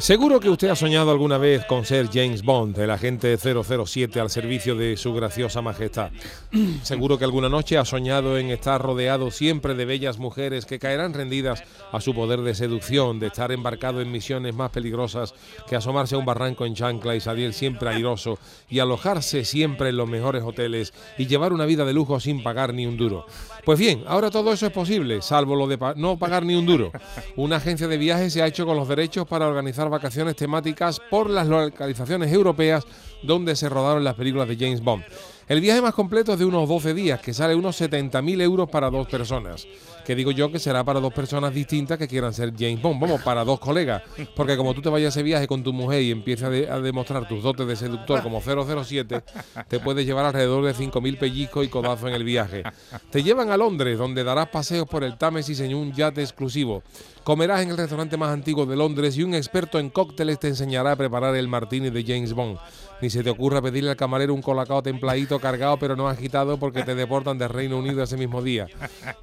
Seguro que usted ha soñado alguna vez con ser James Bond, el agente 007 al servicio de su graciosa majestad. Seguro que alguna noche ha soñado en estar rodeado siempre de bellas mujeres que caerán rendidas a su poder de seducción, de estar embarcado en misiones más peligrosas que asomarse a un barranco en chancla y salir siempre airoso y alojarse siempre en los mejores hoteles y llevar una vida de lujo sin pagar ni un duro. Pues bien, ahora todo eso es posible, salvo lo de pa no pagar ni un duro. Una agencia de viajes se ha hecho con los derechos para organizar vacaciones temáticas por las localizaciones europeas donde se rodaron las películas de James Bond. El viaje más completo es de unos 12 días, que sale unos 70.000 euros para dos personas. Que digo yo que será para dos personas distintas que quieran ser James Bond. Vamos, para dos colegas. Porque como tú te vayas a ese viaje con tu mujer y empiezas a, de- a demostrar tus dotes de seductor como 007, te puedes llevar alrededor de 5.000 pellizcos y codazos en el viaje. Te llevan a Londres, donde darás paseos por el Támesis en un yate exclusivo. Comerás en el restaurante más antiguo de Londres y un experto en cócteles te enseñará a preparar el martini de James Bond. Ni se te ocurra pedirle al camarero un colacao templadito cargado pero no agitado porque te deportan del Reino Unido ese mismo día.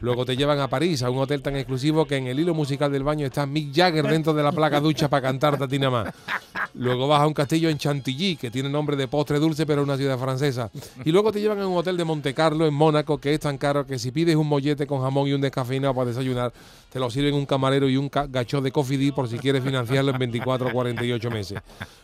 Luego te llevan a París, a un hotel tan exclusivo que en el hilo musical del baño está Mick Jagger dentro de la placa ducha para cantar a ti nada más. Luego vas a un castillo en Chantilly, que tiene nombre de postre dulce, pero es una ciudad francesa. Y luego te llevan a un hotel de Monte Carlo, en Mónaco, que es tan caro que si pides un mollete con jamón y un descafeinado para desayunar, te lo sirven un camarero y un gacho de D por si quieres financiarlo en 24 o 48 meses.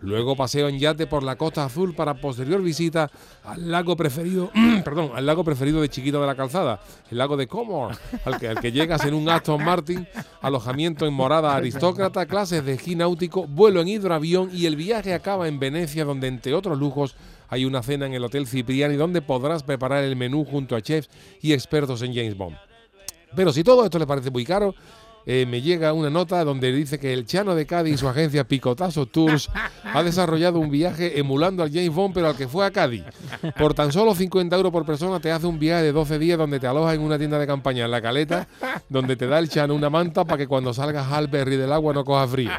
Luego paseo en yate por la Costa Azul para posterior visita al lago preferido, perdón, al lago preferido de Chiquito de la Calzada, el lago de Comor, al que, al que llegas en un Aston Martin, alojamiento en morada aristócrata, clases de esquí náutico, vuelo en hidroavión y el viaje acaba en Venecia, donde entre otros lujos hay una cena en el Hotel Cipriani donde podrás preparar el menú junto a chefs y expertos en James Bond. Pero si todo esto le parece muy caro, eh, me llega una nota donde dice que el Chano de Cádiz y su agencia Picotazo Tours ha desarrollado un viaje emulando al James Bond, pero al que fue a Cádiz. Por tan solo 50 euros por persona te hace un viaje de 12 días donde te alojas en una tienda de campaña en La Caleta, donde te da el Chano una manta para que cuando salgas al berry del agua no cojas frío.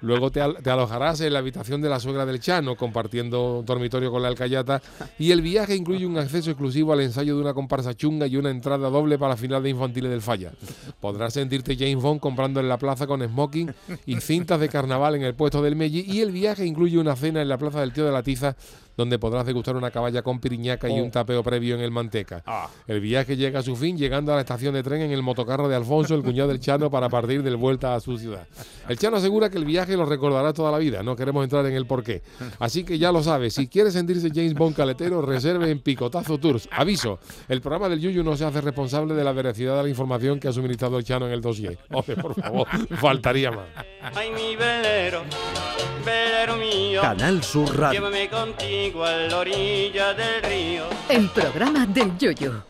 Luego te, te alojarás en la habitación de la suegra del Chano, compartiendo dormitorio con la alcayata. Y el viaje incluye un acceso exclusivo al ensayo de una comparsa chunga y una entrada doble para la final de infantiles del Falla. Podrás sentirte James Bond comprando en la plaza con smoking y cintas de carnaval en el puesto del Melli. Y el viaje incluye una cena en la plaza del Tío de la Tiza, donde podrás degustar una caballa con piriñaca y un tapeo previo en el Manteca. El viaje llega a su fin llegando a la estación de tren en el motocarro de Alfonso, el cuñado del Chano, para partir del vuelta a su ciudad. El Chano asegura que el viaje lo recordará toda la vida, no queremos entrar en el porqué. Así que ya lo sabes, si quieres sentirse James Bond caletero, reserve en Picotazo Tours. Aviso, el programa del Yuyu no se hace responsable de la veracidad de la información que ha suministrado el Chano en el dossier. Hombre, por favor, faltaría más. Ay, mi velero, velero mío, Canal Sur Radio. llévame contigo a la orilla del río. El programa del Yoyo.